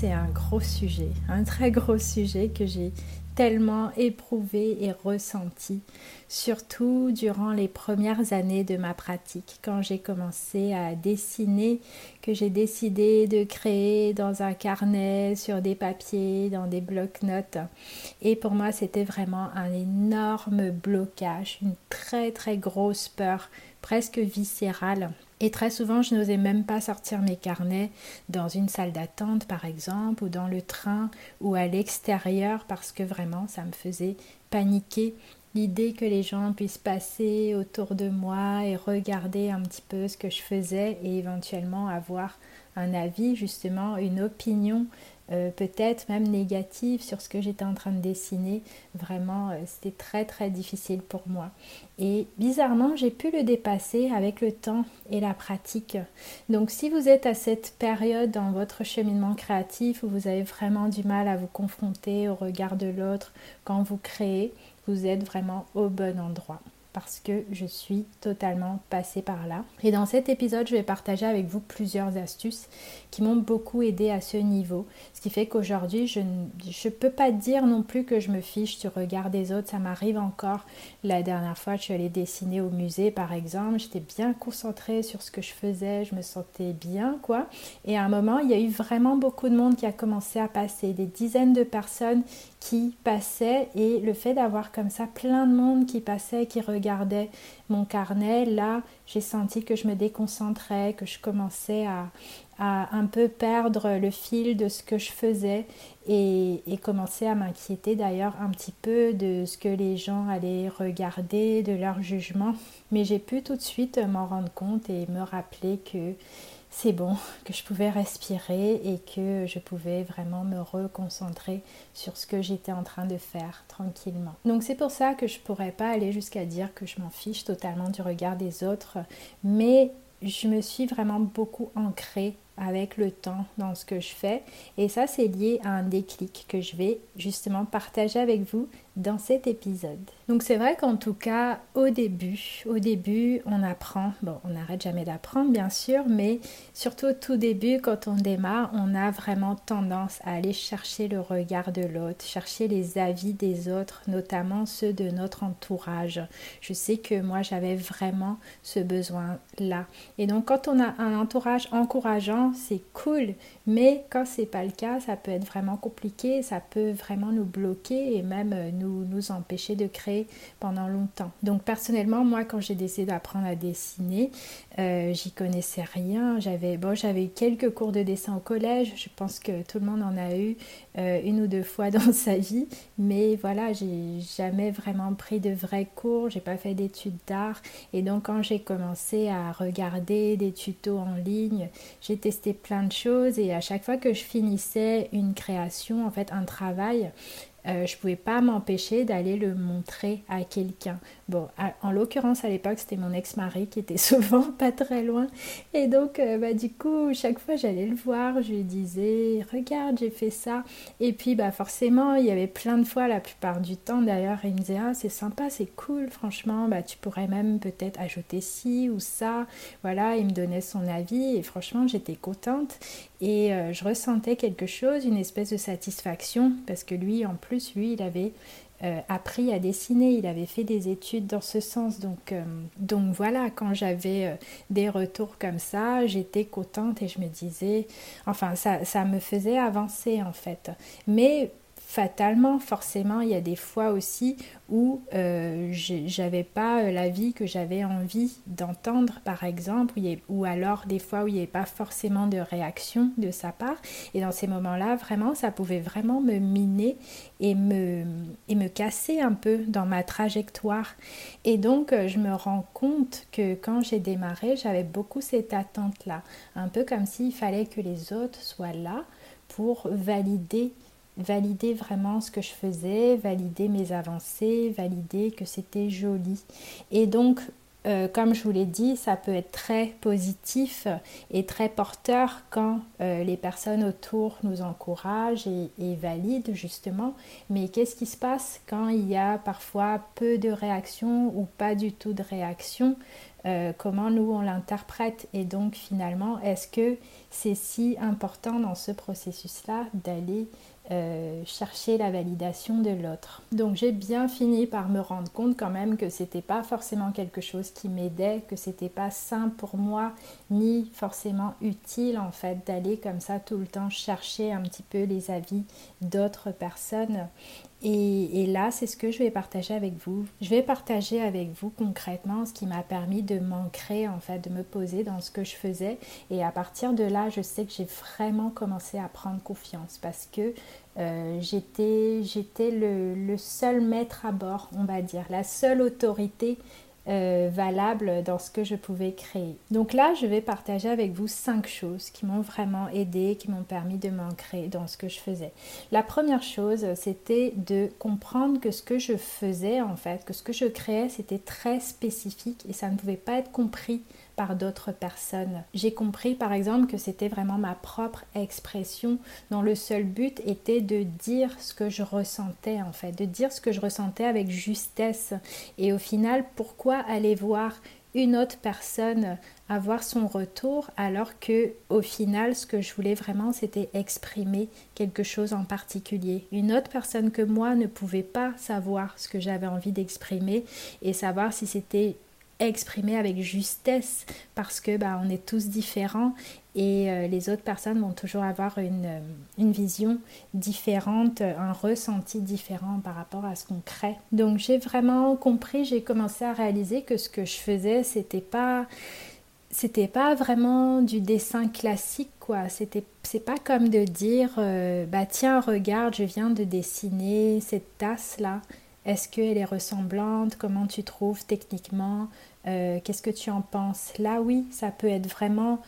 c'est un gros sujet, un très gros sujet que j'ai tellement éprouvé et ressenti, surtout durant les premières années de ma pratique, quand j'ai commencé à dessiner, que j'ai décidé de créer dans un carnet, sur des papiers, dans des blocs-notes. Et pour moi, c'était vraiment un énorme blocage, une très très grosse peur, presque viscérale et très souvent, je n'osais même pas sortir mes carnets dans une salle d'attente, par exemple, ou dans le train, ou à l'extérieur, parce que vraiment, ça me faisait paniquer l'idée que les gens puissent passer autour de moi et regarder un petit peu ce que je faisais et éventuellement avoir un avis, justement, une opinion euh, peut-être même négative sur ce que j'étais en train de dessiner. Vraiment, euh, c'était très très difficile pour moi. Et bizarrement, j'ai pu le dépasser avec le temps et la pratique. Donc si vous êtes à cette période dans votre cheminement créatif où vous avez vraiment du mal à vous confronter au regard de l'autre quand vous créez, vous êtes vraiment au bon endroit parce que je suis totalement passée par là. Et dans cet épisode, je vais partager avec vous plusieurs astuces qui m'ont beaucoup aidé à ce niveau. Ce qui fait qu'aujourd'hui, je ne peux pas dire non plus que je me fiche du regard des autres. Ça m'arrive encore. La dernière fois, je suis allée dessiner au musée, par exemple. J'étais bien concentrée sur ce que je faisais. Je me sentais bien, quoi. Et à un moment, il y a eu vraiment beaucoup de monde qui a commencé à passer. Des dizaines de personnes qui passaient. Et le fait d'avoir comme ça plein de monde qui passait, qui regardait, mon carnet, là, j'ai senti que je me déconcentrais, que je commençais à, un peu perdre le fil de ce que je faisais et, et commencer à m'inquiéter d'ailleurs un petit peu de ce que les gens allaient regarder, de leur jugement. Mais j'ai pu tout de suite m'en rendre compte et me rappeler que c'est bon, que je pouvais respirer et que je pouvais vraiment me reconcentrer sur ce que j'étais en train de faire tranquillement. Donc c'est pour ça que je pourrais pas aller jusqu'à dire que je m'en fiche totalement du regard des autres, mais je me suis vraiment beaucoup ancrée avec le temps dans ce que je fais et ça c'est lié à un déclic que je vais justement partager avec vous dans cet épisode. Donc c'est vrai qu'en tout cas au début, au début on apprend, bon on n'arrête jamais d'apprendre bien sûr, mais surtout au tout début quand on démarre, on a vraiment tendance à aller chercher le regard de l'autre, chercher les avis des autres, notamment ceux de notre entourage. Je sais que moi j'avais vraiment ce besoin là. Et donc quand on a un entourage encourageant, c'est cool, mais quand c'est pas le cas, ça peut être vraiment compliqué, ça peut vraiment nous bloquer et même nous nous, empêcher de créer pendant longtemps. Donc personnellement, moi, quand j'ai décidé d'apprendre à dessiner, euh, j'y connaissais rien. J'avais bon, j'avais eu quelques cours de dessin au collège. Je pense que tout le monde en a eu euh, une ou deux fois dans sa vie, mais voilà, j'ai jamais vraiment pris de vrais cours. J'ai pas fait d'études d'art, et donc quand j'ai commencé à regarder des tutos en ligne, j'ai testé plein de choses et à chaque fois que je finissais une création, en fait un travail, euh, je ne pouvais pas m'empêcher d'aller le montrer à quelqu'un. Bon, en l'occurrence à l'époque c'était mon ex-mari qui était souvent pas très loin. Et donc euh, bah, du coup chaque fois j'allais le voir, je lui disais regarde j'ai fait ça et puis bah forcément il y avait plein de fois la plupart du temps d'ailleurs il me disait ah c'est sympa c'est cool franchement. Bah tu pourrais même peut-être ajouter ci ou ça voilà il me donnait son avis et franchement j'étais contente. Et euh, je ressentais quelque chose une espèce de satisfaction parce que lui en plus lui, il avait euh, appris à dessiner, il avait fait des études dans ce sens. Donc, euh, donc voilà, quand j'avais euh, des retours comme ça, j'étais contente et je me disais, enfin, ça, ça me faisait avancer en fait. Mais fatalement, forcément, il y a des fois aussi où euh, j'avais pas euh, la vie que j'avais envie d'entendre, par exemple, ou alors des fois où il n'y avait pas forcément de réaction de sa part. Et dans ces moments-là, vraiment, ça pouvait vraiment me miner et me, et me casser un peu dans ma trajectoire. Et donc, euh, je me rends compte que quand j'ai démarré, j'avais beaucoup cette attente-là, un peu comme s'il fallait que les autres soient là pour valider valider vraiment ce que je faisais, valider mes avancées, valider que c'était joli. Et donc, euh, comme je vous l'ai dit, ça peut être très positif et très porteur quand euh, les personnes autour nous encouragent et, valident justement. Mais qu'est-ce qui se passe quand il y a parfois peu de réactions ou pas du tout de réaction euh, Comment nous on l'interprète? Et donc finalement, est-ce que c'est si important dans ce processus-là d'aller euh, chercher la validation de l'autre. Donc j'ai bien fini par me rendre compte quand même que c'était pas forcément quelque chose qui m'aidait, que c'était pas simple pour moi ni forcément utile en fait d'aller comme ça tout le temps chercher un petit peu les avis d'autres personnes et, là, c'est ce que je vais partager avec vous. Je vais partager avec vous concrètement ce qui m'a permis de m'ancrer, en fait, de me poser dans ce que je faisais. Et à partir de là, je sais que j'ai vraiment commencé à prendre confiance parce que euh, j'étais, le, seul maître à bord, on va dire, la seule autorité euh, valable dans ce que je pouvais créer. Donc là, je vais partager avec vous cinq choses qui m'ont vraiment aidé, qui m'ont permis de m'ancrer dans ce que je faisais. La première chose, c'était de comprendre que ce que je faisais, en fait, que ce que je créais, c'était très spécifique et ça ne pouvait pas être compris par d'autres personnes. J'ai compris par exemple que c'était vraiment ma propre expression dont le seul but était de dire ce que je ressentais en fait, de dire ce que je ressentais avec justesse. Et au final, pourquoi aller voir une autre personne avoir son retour alors que au final ce que je voulais vraiment c'était exprimer quelque chose en particulier. Une autre personne que moi ne pouvait pas savoir ce que j'avais envie d'exprimer et savoir si c'était exprimer avec justesse parce que bah, on est tous différents et euh, les autres personnes vont toujours avoir une, euh, une, vision différente, un ressenti différent par rapport à ce qu'on crée. Donc j'ai vraiment compris, j'ai commencé à réaliser que ce que je faisais, c'était pas c'était pas vraiment du dessin classique quoi c'était c'est pas comme de dire euh, bah tiens regarde je viens de dessiner cette tasse là est-ce qu'elle est ressemblante? Comment tu trouves techniquement? Euh, Qu'est-ce que tu en penses? Là, oui, ça peut être vraiment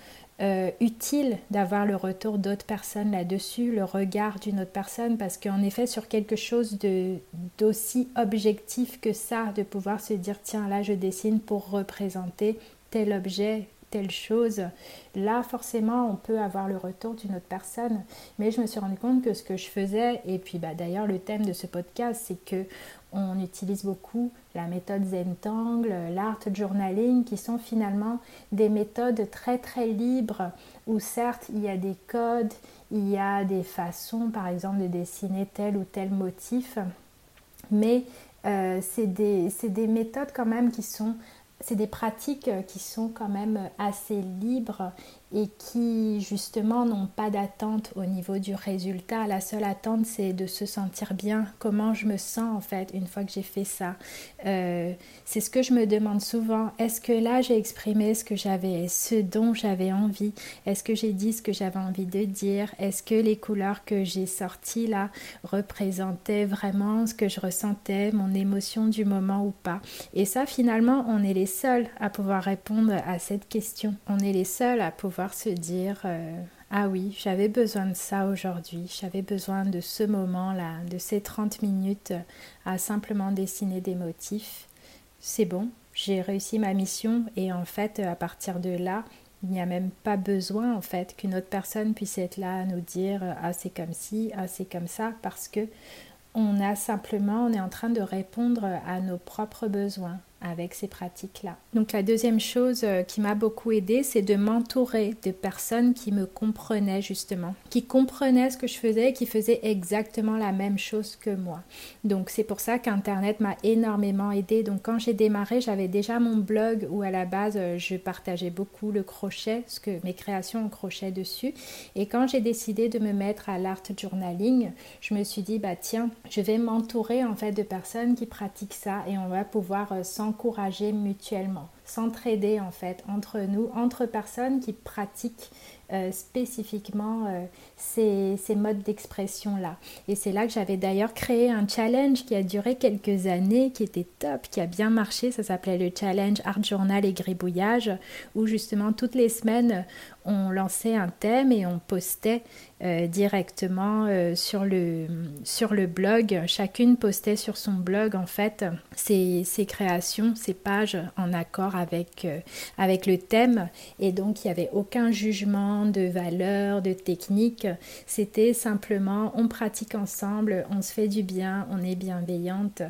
euh, utile d'avoir le retour d'autres personnes là-dessus, le regard d'une autre personne, parce qu'en effet, sur quelque chose d'aussi objectif que ça, de pouvoir se dire, tiens, là, je dessine pour représenter tel objet, telle chose. Là, forcément, on peut avoir le retour d'une autre personne. Mais je me suis rendu compte que ce que je faisais, et puis bah, d'ailleurs, le thème de ce podcast, c'est que on utilise beaucoup la méthode Zentangle, l'art journaling, qui sont finalement des méthodes très très libres où certes il y a des codes, il y a des façons par exemple de dessiner tel ou tel motif, mais euh, c'est des, des, méthodes quand même qui sont c'est des pratiques qui sont quand même assez libres et qui justement n'ont pas d'attente au niveau du résultat. La seule attente, c'est de se sentir bien. Comment je me sens en fait une fois que j'ai fait ça. Euh, c'est ce que je me demande souvent. Est-ce que là j'ai exprimé ce que j'avais, ce dont j'avais envie? Est-ce que j'ai dit ce que j'avais envie de dire? Est-ce que les couleurs que j'ai sorties là représentaient vraiment ce que je ressentais, mon émotion du moment ou pas? Et ça, finalement, on est les seuls à pouvoir répondre à cette question. On est les seuls à pouvoir se dire euh, ah oui, j'avais besoin de ça aujourd'hui, j'avais besoin de ce moment-là, de ces 30 minutes à simplement dessiner des motifs. C'est bon, j'ai réussi ma mission et en fait à partir de là, il n'y a même pas besoin en fait qu'une autre personne puisse être là à nous dire ah c'est comme ci, ah c'est comme ça parce que on a simplement on est en train de répondre à nos propres besoins, avec ces pratiques-là. Donc la deuxième chose euh, qui m'a beaucoup aidé, c'est de m'entourer de personnes qui me comprenaient justement, qui comprenaient ce que je faisais, qui faisaient exactement la même chose que moi. Donc c'est pour ça qu'Internet m'a énormément aidé. Donc quand j'ai démarré, j'avais déjà mon blog où à la base euh, je partageais beaucoup le crochet, ce que mes créations en crochet dessus. Et quand j'ai décidé de me mettre à l'art journaling, je me suis dit bah tiens, je vais m'entourer en fait de personnes qui pratiquent ça et on va pouvoir euh, mutuellement, s'entraider en fait entre nous, entre personnes qui pratiquent euh, spécifiquement euh, ces, ces, modes d'expression-là. Et c'est là que j'avais d'ailleurs créé un challenge qui a duré quelques années, qui était top, qui a bien marché. Ça s'appelait le challenge Art Journal et Gribouillage, où justement toutes les semaines, on lançait un thème et on postait euh, directement sur, le, sur le blog. Chacune postait sur son blog en fait ses, ses créations, ses pages en accord avec, avec le thème. Et donc il n'y avait aucun jugement de valeurs, de techniques. C'était simplement on pratique ensemble, on se fait du bien, on est bienveillante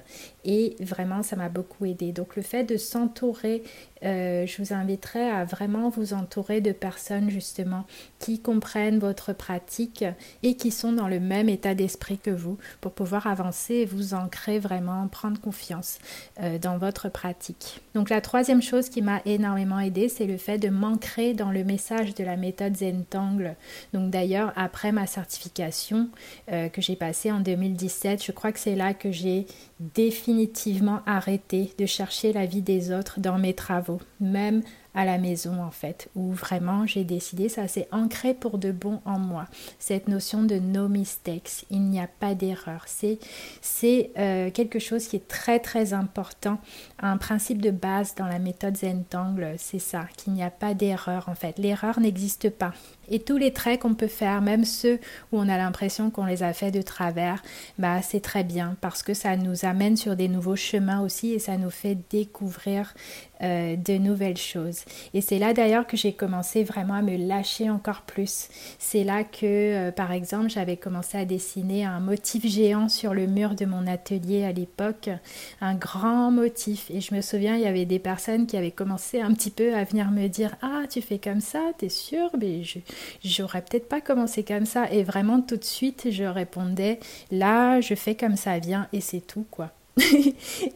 et vraiment ça m'a beaucoup aidé. Donc le fait de s'entourer, euh, je vous inviterai à vraiment vous entourer de personnes justement qui comprennent votre pratique et qui sont dans le même état d'esprit que vous pour pouvoir avancer et vous ancrer vraiment, prendre confiance euh, dans votre pratique. Donc la troisième chose qui m'a énormément aidé, c'est le fait de m'ancrer dans le message de la méthode Zentangle. Donc d'ailleurs après ma certification euh, que j'ai passée en 2017, je crois que c'est là que j'ai définitivement arrêté de chercher la vie des autres dans mes travaux, même à la maison en fait, où vraiment j'ai décidé, ça s'est ancré pour de bon en moi, cette notion de no mistakes, il n'y a pas d'erreur, c'est, c'est euh, quelque chose qui est très très important, un principe de base dans la méthode Zentangle, c'est ça, qu'il n'y a pas d'erreur en fait, l'erreur n'existe pas. Et tous les traits qu'on peut faire, même ceux où on a l'impression qu'on les a fait de travers, bah c'est très bien parce que ça nous amène sur des nouveaux chemins aussi et ça nous fait découvrir euh, de nouvelles choses. Et c'est là d'ailleurs que j'ai commencé vraiment à me lâcher encore plus. C'est là que, euh, par exemple, j'avais commencé à dessiner un motif géant sur le mur de mon atelier à l'époque, un grand motif. Et je me souviens, il y avait des personnes qui avaient commencé un petit peu à venir me dire Ah, tu fais comme ça, t'es sûr Mais je j'aurais peut-être pas commencé comme ça. Et vraiment, tout de suite, je répondais Là, je fais comme ça vient et c'est tout, quoi.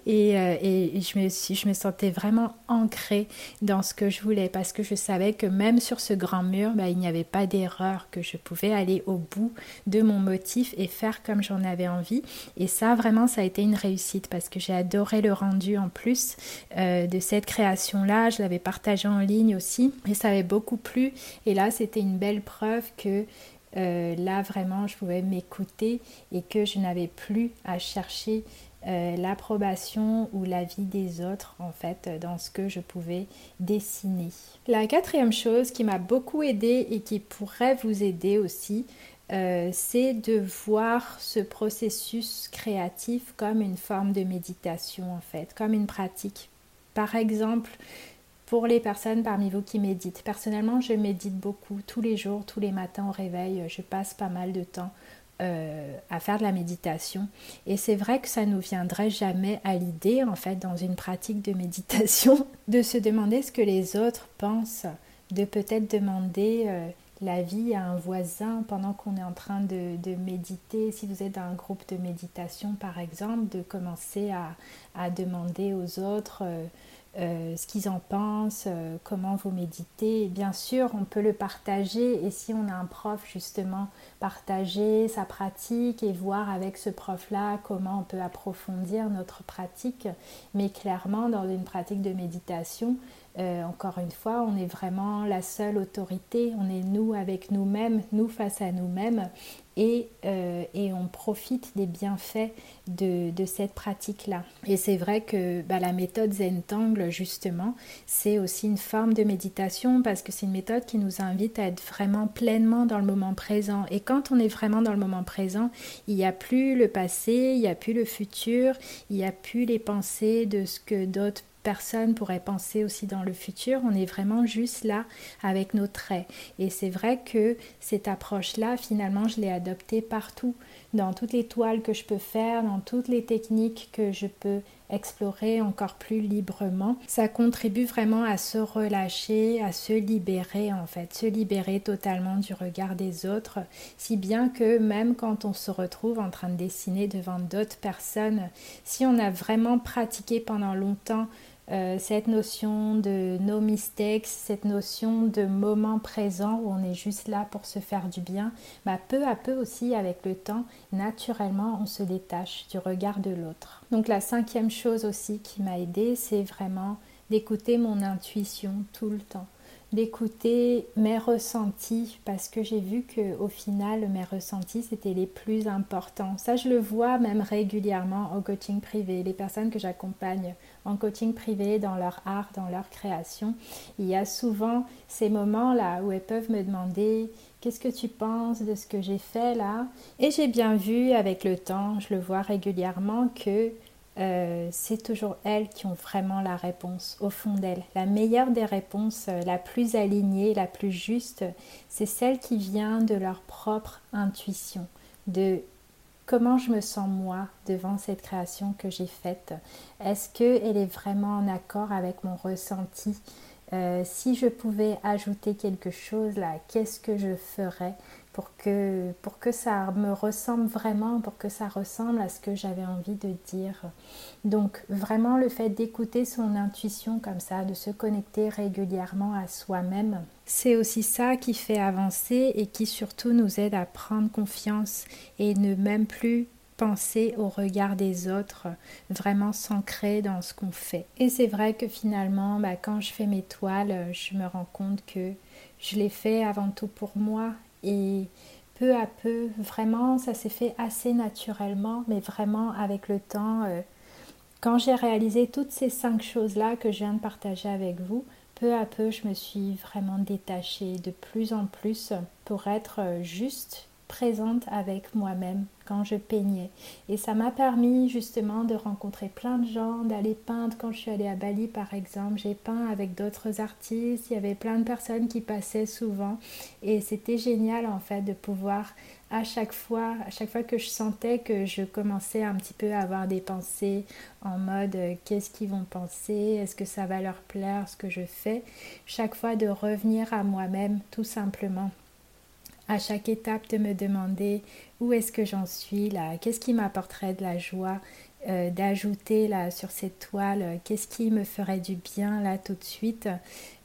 Euh, et, je, me je me sentais vraiment ancrée dans ce que je voulais parce que je savais que même sur ce grand mur, bah, il n'y avait pas d'erreur, que je pouvais aller au bout de mon motif et faire comme j'en avais envie. Et ça, vraiment, ça a été une réussite parce que j'ai adoré le rendu en plus euh, de cette création-là. Je l'avais partagé en ligne aussi et ça avait beaucoup plu. Et là, c'était une belle preuve que euh, là vraiment je pouvais m'écouter et que je n'avais plus à chercher euh, l'approbation ou l'avis des autres en fait dans ce que je pouvais dessiner. La quatrième chose qui m'a beaucoup aidé et qui pourrait vous aider aussi, euh, c'est de voir ce processus créatif comme une forme de méditation en fait, comme une pratique. Par exemple, pour les personnes parmi vous qui méditent, personnellement je médite beaucoup tous les jours, tous les matins au réveil, je passe pas mal de temps euh, à faire de la méditation. Et c'est vrai que ça nous viendrait jamais à l'idée, en fait, dans une pratique de méditation, de se demander ce que les autres pensent, de peut-être demander euh, l'avis à un voisin pendant qu'on est en train de, méditer. Si vous êtes dans un groupe de méditation, par exemple, de commencer à, demander aux autres. Euh, euh, ce qu'ils en pensent, euh, comment vous méditez. bien sûr, on peut le partager et si on a un prof justement, partager sa pratique et voir avec ce prof-là comment on peut approfondir notre pratique. Mais clairement, dans une pratique de méditation, euh, encore une fois, on est vraiment la seule autorité, on est nous avec nous-mêmes, nous face à nous-mêmes, et, euh, on profite des bienfaits de, cette pratique-là. Et c'est vrai que bah, la méthode Zentangle, justement, c'est aussi une forme de méditation parce que c'est une méthode qui nous invite à être vraiment pleinement dans le moment présent. Et quand on est vraiment dans le moment présent, il n'y a plus le passé, il n'y a plus le futur, il n'y a plus les pensées de ce que d'autres personne pourrait penser aussi dans le futur. On est vraiment juste là avec nos traits. Et c'est vrai que cette approche-là, finalement, je l'ai adoptée partout, dans toutes les toiles que je peux faire, dans toutes les techniques que je peux explorer encore plus librement. Ça contribue vraiment à se relâcher, à se libérer en fait, se libérer totalement du regard des autres, si bien que même quand on se retrouve en train de dessiner devant d'autres personnes, si on a vraiment pratiqué pendant longtemps euh, cette notion de no mistakes, cette notion de moment présent où on est juste là pour se faire du bien, bah, peu à peu aussi avec le temps, naturellement, on se détache du regard de l'autre. Donc la cinquième chose aussi qui m'a aidé, c'est vraiment d'écouter mon intuition tout le temps d'écouter mes ressentis parce que j'ai vu que au final mes ressentis c'était les plus importants. Ça je le vois même régulièrement au coaching privé. Les personnes que j'accompagne en coaching privé dans leur art, dans leur création, il y a souvent ces moments là où elles peuvent me demander Qu'est-ce que tu penses de ce que j'ai fait là? Et j'ai bien vu avec le temps, je le vois régulièrement, que euh, c'est toujours elles qui ont vraiment la réponse au fond d'elles. La meilleure des réponses, euh, la plus alignée, la plus juste, c'est celle qui vient de leur propre intuition, de comment je me sens moi devant cette création que j'ai faite. Est-ce qu'elle est vraiment en accord avec mon ressenti? Euh, Si je pouvais ajouter quelque chose là, qu'est-ce que je ferais? Pour que, pour que ça me ressemble vraiment, pour que ça ressemble à ce que j'avais envie de dire. Donc vraiment le fait d'écouter son intuition comme ça, de se connecter régulièrement à soi-même, c'est aussi ça qui fait avancer et qui surtout nous aide à prendre confiance et ne même plus penser au regard des autres, vraiment s'ancrer dans ce qu'on fait. Et c'est vrai que finalement, bah, quand je fais mes toiles, je me rends compte que je les fais avant tout pour moi et peu à peu, vraiment, ça s'est fait assez naturellement, mais vraiment avec le temps, euh, quand j'ai réalisé toutes ces cinq choses-là que je viens de partager avec vous, peu à peu, je me suis vraiment détachée de plus en plus pour être euh, juste présente avec moi-même quand je peignais. Et ça m'a permis justement de rencontrer plein de gens, d'aller peindre quand je suis allée à Bali par exemple. J'ai peint avec d'autres artistes, il y avait plein de personnes qui passaient souvent. Et c'était génial en fait de pouvoir à chaque fois, à chaque fois que je sentais que je commençais un petit peu à avoir des pensées en mode euh, qu'est-ce qu'ils vont penser, est-ce que ça va leur plaire ce que je fais, chaque fois de revenir à moi-même tout simplement. À chaque étape de me demander où est-ce que j'en suis là, qu'est-ce qui m'apporterait de la joie euh, d'ajouter là sur cette toile, qu'est-ce qui me ferait du bien là tout de suite?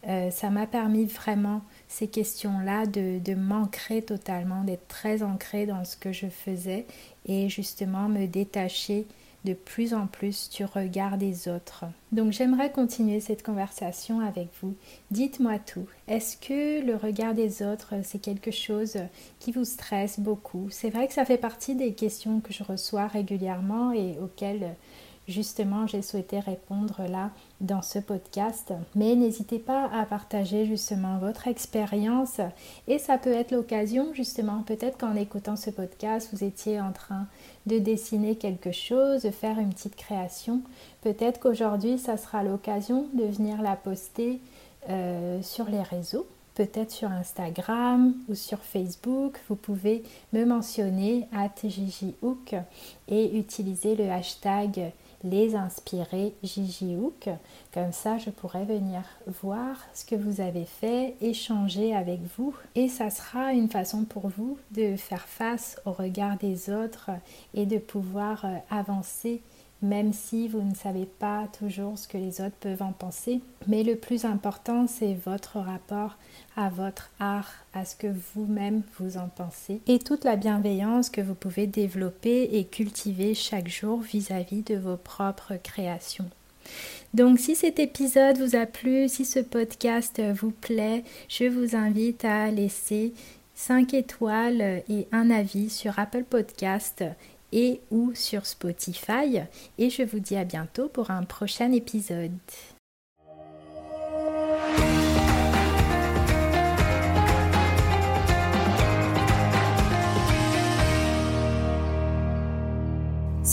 Euh, ça m'a permis vraiment ces questions-là de, de m'ancrer totalement, d'être très ancrée dans ce que je faisais et justement me détacher de plus en plus du regard des autres. Donc j'aimerais continuer cette conversation avec vous. Dites-moi tout. Est-ce que le regard des autres, c'est quelque chose qui vous stresse beaucoup? C'est vrai que ça fait partie des questions que je reçois régulièrement et auxquelles justement j'ai souhaité répondre là dans ce podcast. Mais n'hésitez pas à partager justement votre expérience et ça peut être l'occasion justement peut-être qu'en écoutant ce podcast vous étiez en train de dessiner quelque chose, de faire une petite création. Peut-être qu'aujourd'hui ça sera l'occasion de venir la poster euh, sur les réseaux peut-être sur Instagram ou sur Facebook. Vous pouvez me mentionner à TJJHook et utiliser le hashtag les inspirer Gigi Hook. Comme ça, je pourrais venir voir ce que vous avez fait, échanger avec vous. Et ça sera une façon pour vous de faire face au regard des autres et de pouvoir euh, avancer même si vous ne savez pas toujours ce que les autres peuvent en penser. Mais le plus important, c'est votre rapport à votre art, à ce que vous-même vous en pensez, et toute la bienveillance que vous pouvez développer et cultiver chaque jour vis-à-vis de vos propres créations. Donc si cet épisode vous a plu, si ce podcast vous plaît, je vous invite à laisser 5 étoiles et un avis sur Apple Podcast et ou sur Spotify. Et je vous dis à bientôt pour un prochain épisode.